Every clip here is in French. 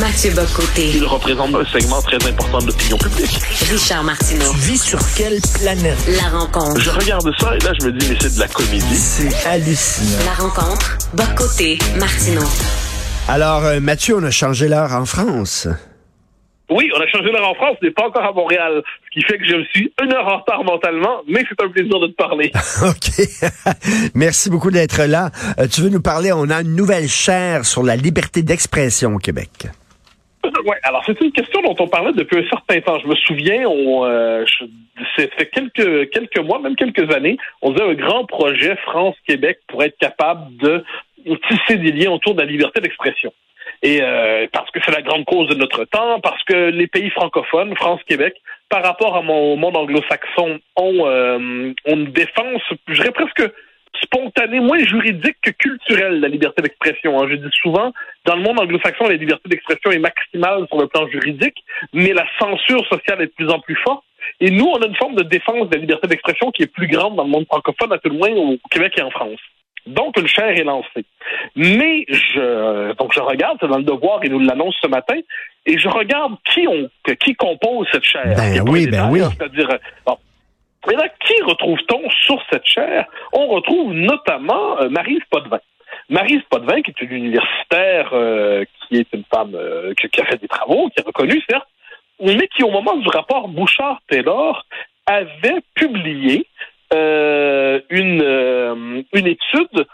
Mathieu Bocoté. Il représente un segment très important de l'opinion publique. Richard Martineau. Tu vis sur quelle planète? La rencontre. Je regarde ça et là, je me dis, mais c'est de la comédie. C'est hallucinant. La rencontre. Bocoté. Martineau. Alors, euh, Mathieu, on a changé l'heure en France. Oui, on a changé l'heure en France, on n'est pas encore à Montréal, ce qui fait que je me suis une heure en retard mentalement, mais c'est un plaisir de te parler. OK. Merci beaucoup d'être là. Euh, tu veux nous parler, on a une nouvelle chaire sur la liberté d'expression au Québec. Alors c'est une question dont on parlait depuis un certain temps. Je me souviens, on, euh, c'est fait quelques quelques mois, même quelques années, on faisait un grand projet France-Québec pour être capable de tisser des liens autour de la liberté d'expression. Et euh, parce que c'est la grande cause de notre temps, parce que les pays francophones, France-Québec, par rapport à mon monde anglo-saxon, ont, euh, ont une défense, je dirais presque spontanée, moins juridique que culturelle, la liberté d'expression. hein. Je dis souvent, dans le monde anglo-saxon, la liberté d'expression est maximale sur le plan juridique, mais la censure sociale est de plus en plus forte. Et nous, on a une forme de défense de la liberté d'expression qui est plus grande dans le monde francophone, à tout le moins au Québec et en France. Donc, une chaire est lancée. Mais je, donc je regarde, c'est dans le devoir, il nous l'annonce ce matin, et je regarde qui on, qui compose cette chaire. Ben oui, ben oui. C'est-à-dire, euh, bon. Et là, qui retrouve-t-on sur cette chaire? On retrouve notamment euh, Maryse Potvin. Maryse Potvin, qui est une universitaire, euh, qui est une femme euh, qui, a fait des travaux, qui est reconnue, certes, mais qui, au moment du rapport Bouchard-Taylor, avait publié euh, une, euh, une étude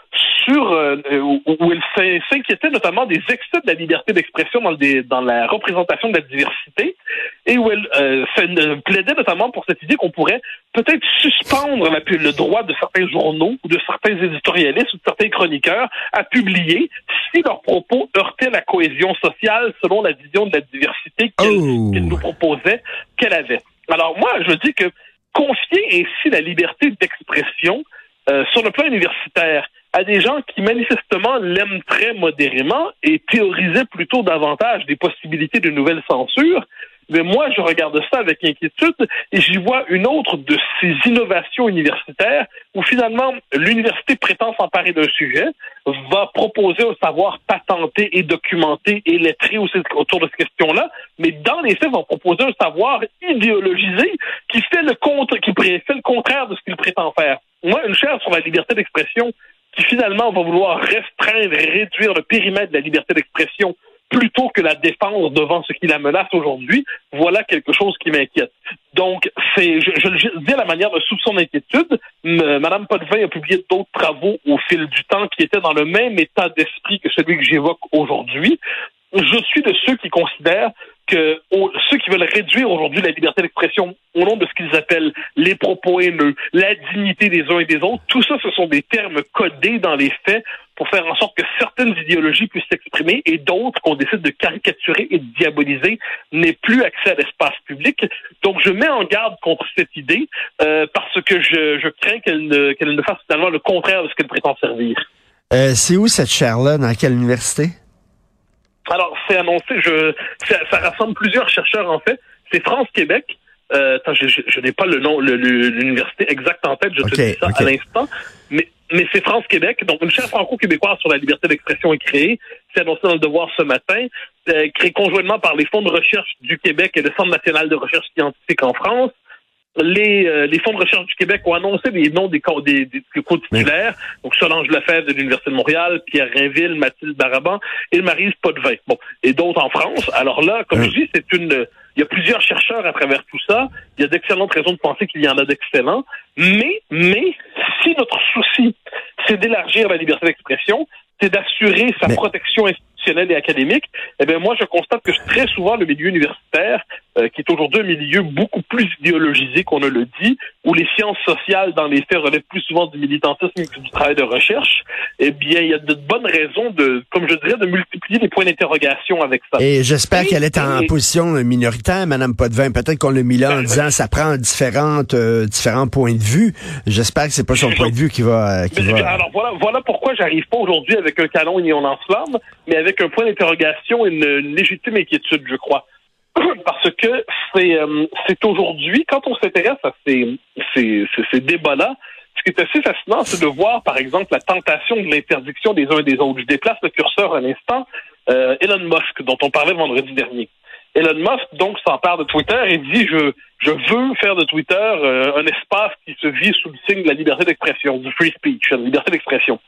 sur euh, où, elle s'in- s'inquiétait notamment des excès de la liberté d'expression dans, dans la représentation de la diversité et où elle euh, fait- euh, plaidait notamment pour cette idée qu'on pourrait peut-être suspendre la le droit de certains journaux ou de certains éditorialistes ou de certains chroniqueurs à publier si leurs propos heurtaient la cohésion sociale selon la vision de la diversité qu'elle Oh. nous proposait qu'elle avait. Alors moi, je dis que confier ainsi la liberté d'expression euh, sur le plan universitaire à des gens qui manifestement l'aiment très modérément et théorisaient plutôt davantage des possibilités de nouvelles censures, mais moi, je regarde ça avec inquiétude et j'y vois une autre de ces innovations universitaires où finalement l'université prétend s'emparer d'un sujet, va proposer un savoir patenté et documenté et lettré autour de cette question-là, mais dans les faits va proposer un savoir idéologisé qui fait le qui fait le contraire de ce qu'il prétend faire. Moi, une chaire sur la liberté d'expression qui finalement va vouloir restreindre et réduire le périmètre de la liberté d'expression plutôt que la défense devant ce qui la menace aujourd'hui, voilà quelque chose qui m'inquiète. Donc, c'est, je, le dis à la manière de soupçon d'inquiétude. Madame Potvin a publié d'autres travaux au fil du temps qui étaient dans le même état d'esprit que celui que j'évoque aujourd'hui. Je suis de ceux qui considèrent que ceux qui veulent réduire aujourd'hui la liberté d'expression au nom de ce qu'ils appellent les propos haineux, la dignité des uns et des autres, tout ça, ce sont des termes codés dans les faits pour faire en sorte que certaines idéologies puissent s'exprimer et d'autres qu'on décide de caricaturer et de diaboliser n'aient plus accès à l'espace public. Donc, je mets en garde contre cette idée euh, parce que je, je crains qu'elle ne, qu'elle ne fasse finalement le contraire de ce qu'elle prétend servir. Euh, c'est où cette chaire-là? Dans quelle université? Alors, c'est annoncé, je, ça, ça rassemble plusieurs chercheurs en fait. C'est France-Québec. Euh, attends, je, je, je n'ai pas le nom, le- le- l'université exacte en tête, je Ok, te dis ça à l'instant. Mais, c'est France-Québec. Donc, une chaire franco-québécoise sur la liberté d'expression est créée. C'est annoncé dans le devoir ce matin. Euh, créée conjointement par les fonds de recherche du Québec et le Centre national de recherche scientifique en France. Les, euh, les fonds de recherche du Québec ont annoncé les noms des, co- des, des, des co-titulaires. Donc, Solange Lefebvre de l'Université de Montréal, Pierre Rainville, Mathilde Baraban et Marise Potvin. Bon, et d'autres en France. Alors là, comme Euh. je dis, c'est une... Il y a plusieurs chercheurs à travers tout ça. Il y a d'excellentes raisons de penser qu'il y en a d'excellents. Mais, mais, si notre souci, c'est d'élargir la liberté d'expression, c'est d'assurer sa Mais- protection institutionnelle et académique, eh bien, moi, je constate que très souvent, le milieu universitaire, euh, qui est aujourd'hui un milieu beaucoup plus idéologisé qu'on ne le dit, où les sciences sociales, dans les faits, relèvent plus souvent du militantisme que du travail de recherche, eh bien, il y a de bonnes raisons de, comme je dirais, de multiplier les points d'interrogation avec ça. Et j'espère qu'elle est en et- position minoritaire, Madame Potvin. Peut-être qu'on l'a mis là en Ben, disant ça prend différentes, euh, différents points de vue. J'espère que c'est pas son point de vue qui va, euh, qui Mais, va. Alors voilà, voilà pourquoi j'arrive pas aujourd'hui avec un canon et on enflamme, mais avec un point d'interrogation et une, une légitime inquiétude, je crois. Parce que c'est euh, c'est aujourd'hui, quand on s'intéresse à ces, ces, ces, débats-là, ce qui est assez fascinant, c'est de voir, par exemple, la tentation de l'interdiction des uns et des autres. Je déplace le curseur un instant. euh, Elon Musk, dont on parlait vendredi dernier. Elon Musk, donc, s'empare de Twitter et dit je, je veux faire de Twitter euh, un espace qui se vit sous le signe de la liberté d'expression, du free speech, la liberté d'expression.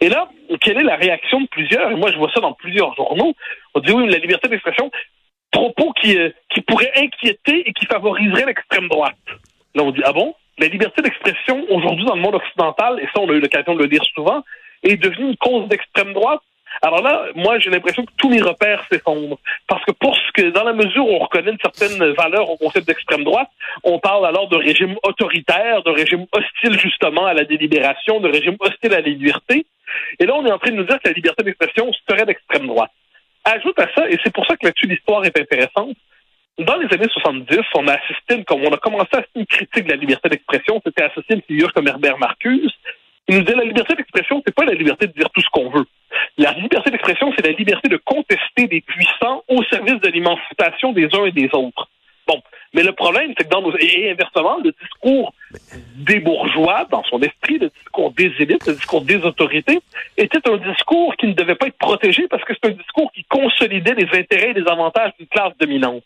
Et là, quelle est la réaction de plusieurs? Et moi, je vois ça dans plusieurs journaux. On dit oui, la liberté d'expression, propos qui, euh, qui pourraient inquiéter et qui favoriseraient l'extrême droite. Là, on dit ah bon? La liberté d'expression aujourd'hui dans le monde occidental, et ça, on a eu l'occasion de le dire souvent, est devenue une cause d'extrême droite alors là, moi, j'ai l'impression que tous mes repères s'effondrent. Parce que pour ce que, dans la mesure où on reconnaît une certaine valeur au concept d'extrême droite, on parle alors de régime autoritaire, de régime hostile justement à la délibération, de régime hostile à la liberté. Et là, on est en train de nous dire que la liberté d'expression serait d'extrême droite. Ajoute à ça, et c'est pour ça que là-dessus l'histoire est intéressante, dans les années 70, on a assisté, comme on a commencé à une critique de la liberté d'expression, c'était associé à une figure comme Herbert Marcuse, il nous disait la liberté d'expression, c'est pas la liberté de dire tout ce qu'on veut. La liberté d'expression, c'est la liberté de contester des puissants au service de l'émancipation des uns et des autres. Mais le problème, c'est que dans nos... Et inversement, le discours des bourgeois, dans son esprit, le discours des élites, le discours des autorités, était un discours qui ne devait pas être protégé parce que c'est un discours qui consolidait les intérêts et les avantages d'une classe dominante.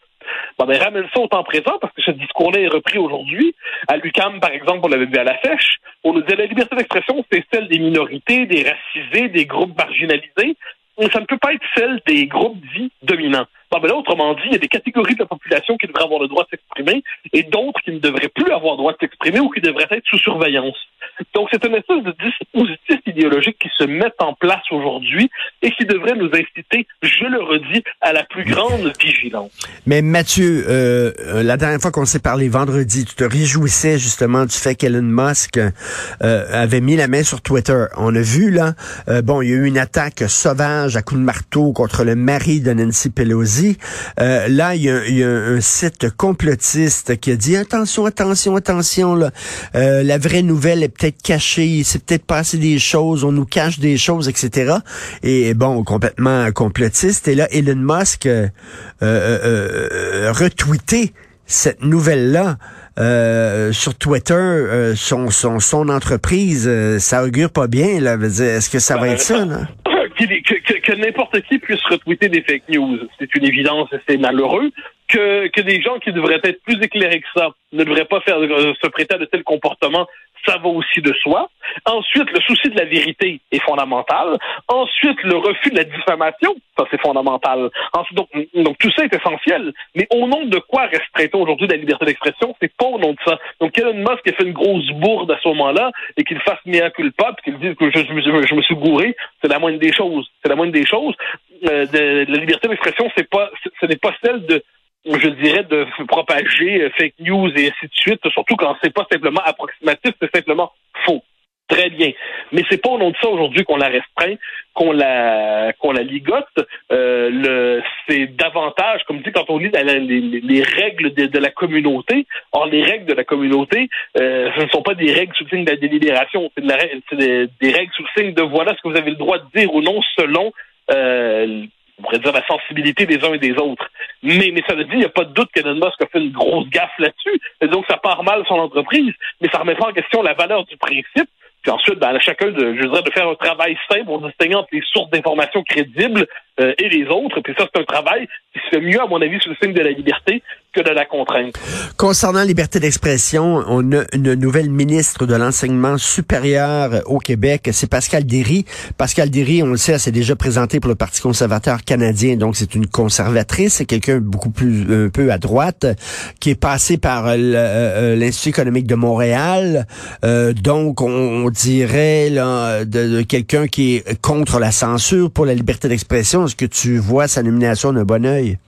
Bon, ben, ramène ça au temps présent, parce que ce discours-là est repris aujourd'hui. À l'UCAM, par exemple, on l'avait vu à la fèche. On nous disait la liberté d'expression, c'est celle des minorités, des racisés, des groupes marginalisés. Mais ça ne peut pas être celle des groupes dits dominants. Bon, ben là, autrement dit, il y a des catégories de la population qui devraient avoir le droit de s'exprimer et d'autres qui ne devraient plus avoir le droit de s'exprimer ou qui devraient être sous surveillance. Donc, c'est une espèce de dispositif idéologique qui se met en place aujourd'hui et qui devrait nous inciter, je le redis, à la plus grande vigilance. Mais Mathieu, euh, euh, la dernière fois qu'on s'est parlé vendredi, tu te réjouissais justement du fait qu'Elon Musk euh, avait mis la main sur Twitter. On a vu là, bon, il y a eu une attaque sauvage à coups de marteau contre le mari de Nancy Pelosi. là, il y, a, il y, a, un site complotiste qui a dit attention, attention, attention, là, la vraie nouvelle est peut-être cachée, il s'est peut-être passé des choses, on nous cache des choses, etc. Et bon, complètement complotiste. Et là, Elon Musk euh, euh, euh, retweeté cette nouvelle-là. sur Twitter, son, son, son entreprise, ça augure pas bien. Là. Est-ce que ça va être ça? Là? Que, que, n'importe qui puisse retweeter des fake news, c'est une évidence c'est malheureux. Que, que des gens qui devraient être plus éclairés que ça ne devraient pas faire se prêter à de tels comportements, ça va aussi de soi. Ensuite, le souci de la vérité est fondamental. Ensuite, le refus de la diffamation, ça c'est fondamental. Ensuite, donc, tout ça est essentiel. Mais au nom de quoi restreint-on aujourd'hui la liberté d'expression? C'est pas au nom de ça. Donc Elon Musk a fait une grosse bourde à ce moment-là et qu'il fasse mea culpa puis qu'il dise que je, je, me suis gouré, c'est la moindre des choses. C'est la moindre des choses. Euh, de, la liberté d'expression, c'est pas, ce n'est pas celle de je dirais, de propager euh, fake news et ainsi de suite, surtout quand c'est pas simplement approximatif, c'est simplement faux. Très bien. Mais c'est pas au nom de ça aujourd'hui qu'on la restreint, qu'on la qu'on la ligote. Euh, le c'est davantage, comme dit quand on lit les, règles de, la communauté. Or, les règles de la communauté, euh, ce ne sont pas des règles sous le signe de la délibération, c'est des, des, règles sous le signe de voilà ce que vous avez le droit de dire ou non selon euh, on pourrait dire la sensibilité des uns et des autres. Mais, mais ça veut dire, il n'y a pas de doute qu'Elon Musk a fait une grosse gaffe là-dessus. Donc, ça part mal son entreprise, mais ça remet pas en question la valeur du principe. Puis ensuite, ben, chacun de, je dirais, de faire un travail simple pour distinguer entre les sources d'informations crédibles euh, et les autres. Puis ça, c'est un travail qui se fait mieux, à mon avis, sur le signe de la liberté que de la contrainte. Concernant liberté d'expression, on a une nouvelle ministre de l'enseignement supérieur au Québec, c'est Pascal Derry. Pascal Derry, on le sait, s'est déjà présenté pour le Parti conservateur canadien, donc c'est une conservatrice, c'est quelqu'un beaucoup plus un peu à droite, qui est passé par euh, euh, l'Institut économique de Montréal. Euh, donc, on, dirait là, de, quelqu'un qui est contre la censure pour la liberté d'expression. Est-ce que tu vois sa nomination d'un bon oeil?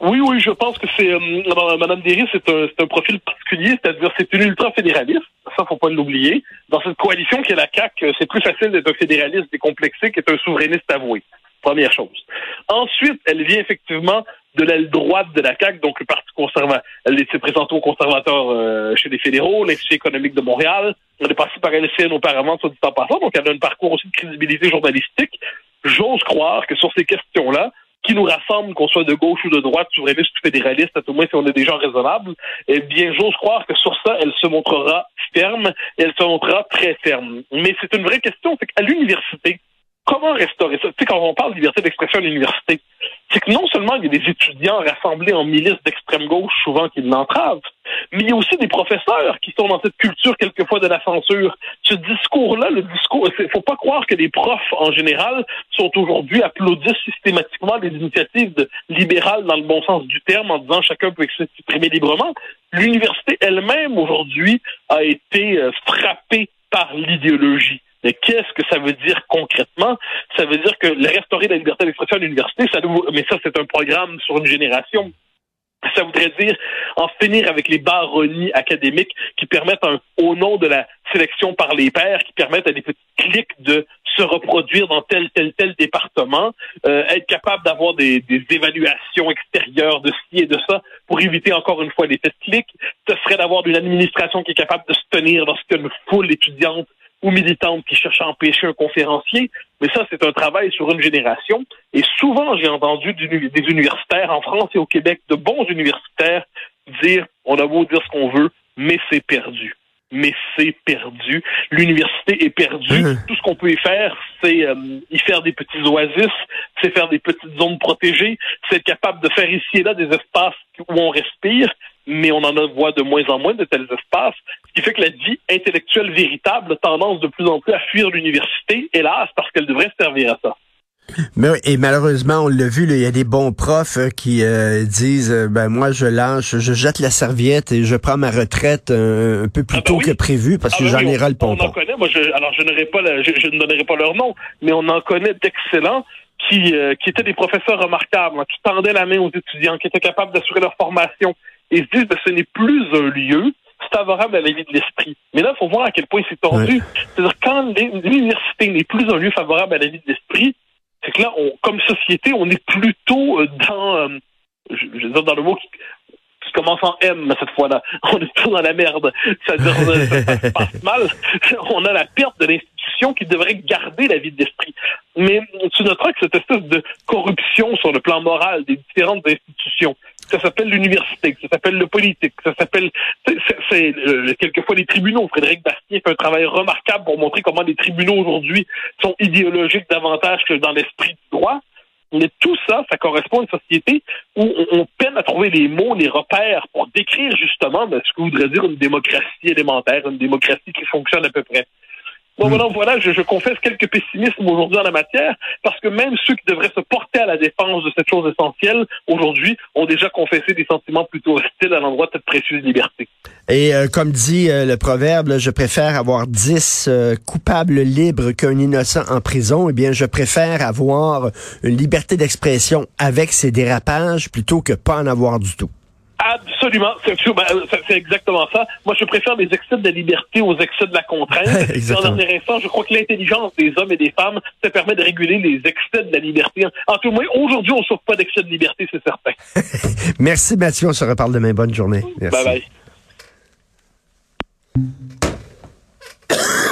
Oui, oui, je pense que c'est euh, Madame Derry, c'est un, un, profil particulier, c'est-à-dire c'est une ultra-fédéraliste, ça faut pas l'oublier. Dans cette coalition qui est la CAC, euh, c'est plus facile d'être un fédéraliste décomplexé qu'être un souverainiste avoué. Première chose. Ensuite, elle vient effectivement de l'aile droite de la CAC, donc le Parti conservateur. Elle s'est présentée aux conservateurs euh, chez les fédéraux, l'Institut économique de Montréal. Elle est passée par LCN auparavant, soit dit en passant, donc elle a un parcours aussi de crédibilité journalistique. J'ose croire que sur ces questions-là, qui nous rassemble, qu'on soit de gauche ou de droite, souverainiste ou fédéraliste, à tout moins si on est des gens raisonnables, eh bien, j'ose croire que sur ça, elle se montrera ferme et elle se montrera très ferme. Mais c'est une vraie question, c'est qu'à l'université, comment restaurer ça? Tu sais, quand on parle de liberté d'expression à l'université, c'est que non seulement il y a des étudiants rassemblés en milices d'extrême gauche, souvent qui l'entravent, mais il y a aussi des professeurs qui sont dans cette culture quelquefois de la censure. Ce discours-là, le discours, il faut pas croire que les profs en général sont aujourd'hui applaudissent systématiquement des initiatives libérales dans le bon sens du terme en disant chacun peut s'exprimer librement. L'université elle-même aujourd'hui a été euh, frappée par l'idéologie. Mais qu'est-ce que ça veut dire concrètement? Ça veut dire que restaurer la liberté d'expression à l'université, ça mais ça, c'est un programme sur une génération. Ça voudrait dire en finir avec les baronnies académiques qui permettent, au nom de la sélection par les pairs, qui permettent à des petits clics de se reproduire dans tel, tel, tel département, euh, être capable d'avoir des, des, évaluations extérieures de ci et de ça pour éviter encore une fois les petits clics. Ce serait d'avoir une administration qui est capable de se tenir lorsqu'il y a une foule étudiante ou militantes qui cherchent à empêcher un conférencier, mais ça, c'est un travail sur une génération. Et souvent, j'ai entendu des universitaires en France et au Québec, de bons universitaires, dire on a beau dire ce qu'on veut, mais c'est perdu. Mais c'est perdu. L'université est perdue. Mmh. Tout ce qu'on peut y faire, c'est euh, y faire des petits oasis, c'est faire des petites zones protégées, c'est être capable de faire ici et là des espaces où on respire, mais on en voit de moins en moins de tels espaces, ce qui fait que la vie intellectuelle véritable a tendance de plus en plus à fuir l'université, hélas, parce qu'elle devrait servir à ça. Mais, et malheureusement, on l'a vu, il y a des bons profs euh, qui euh, disent euh, ben moi je lâche, je jette la serviette et je prends ma retraite un, peu plus ah, ben tôt que prévu parce que ah, ben j'en ai ras le pompon. On en connaît, moi je, alors je n'aurai pas je, je, ne donnerai pas leur nom, mais on en connaît d'excellents qui, qui étaient des professeurs remarquables, hein, qui tendaient la main aux étudiants, qui étaient capables d'assurer leur formation, et se disent que ce n'est plus un lieu favorable à la vie de l'esprit. Mais là, il faut voir à quel point c'est tordu. C'est-à-dire quand l'université n'est plus un lieu favorable à la vie de l'esprit, c'est que là, on, comme société, on est plutôt euh, dans, euh, je, je veux dire dans le mot qui, qui commence en M cette fois-là. On est plutôt dans la merde. C'est-à-dire, ça, se passe mal. On a la perte de l'institution qui devrait garder la vie de l'esprit. Mais tu noteras que cette espèce de corruption sur le plan moral des différentes institutions, ça s'appelle l'université, ça s'appelle le politique, ça s'appelle, c'est euh, quelquefois les tribunaux. Frédéric Bastien fait un travail remarquable pour montrer comment les tribunaux aujourd'hui sont idéologiques davantage que dans l'esprit du droit. Mais tout ça, ça correspond à une société où on, peine à trouver les mots, les repères pour décrire justement ben, ce que voudrait dire une démocratie élémentaire, une démocratie qui fonctionne à peu près. Bon, voilà, voilà je, je, confesse quelques pessimismes aujourd'hui en la matière, parce que même ceux qui devraient se porter à la défense de cette chose essentielle, aujourd'hui, ont déjà confessé des sentiments plutôt hostiles à l'endroit de cette précieuse liberté. Et euh, comme dit euh, le proverbe, je préfère avoir dix euh, coupables libres qu'un innocent en prison. Eh bien, je préfère avoir une liberté d'expression avec ses dérapages plutôt que pas en avoir du tout. Absolument, ben, euh, c'est exactement ça. Moi, je préfère les excès de la liberté aux excès de la contrainte. en dernier instant, je crois que l'intelligence des hommes et des femmes, ça permet de réguler les excès de la liberté. En tout cas, aujourd'hui, on ne sauve pas d'excès de liberté, c'est certain. Merci Mathieu, on se reparle demain. Bonne journée. Merci. Bye bye.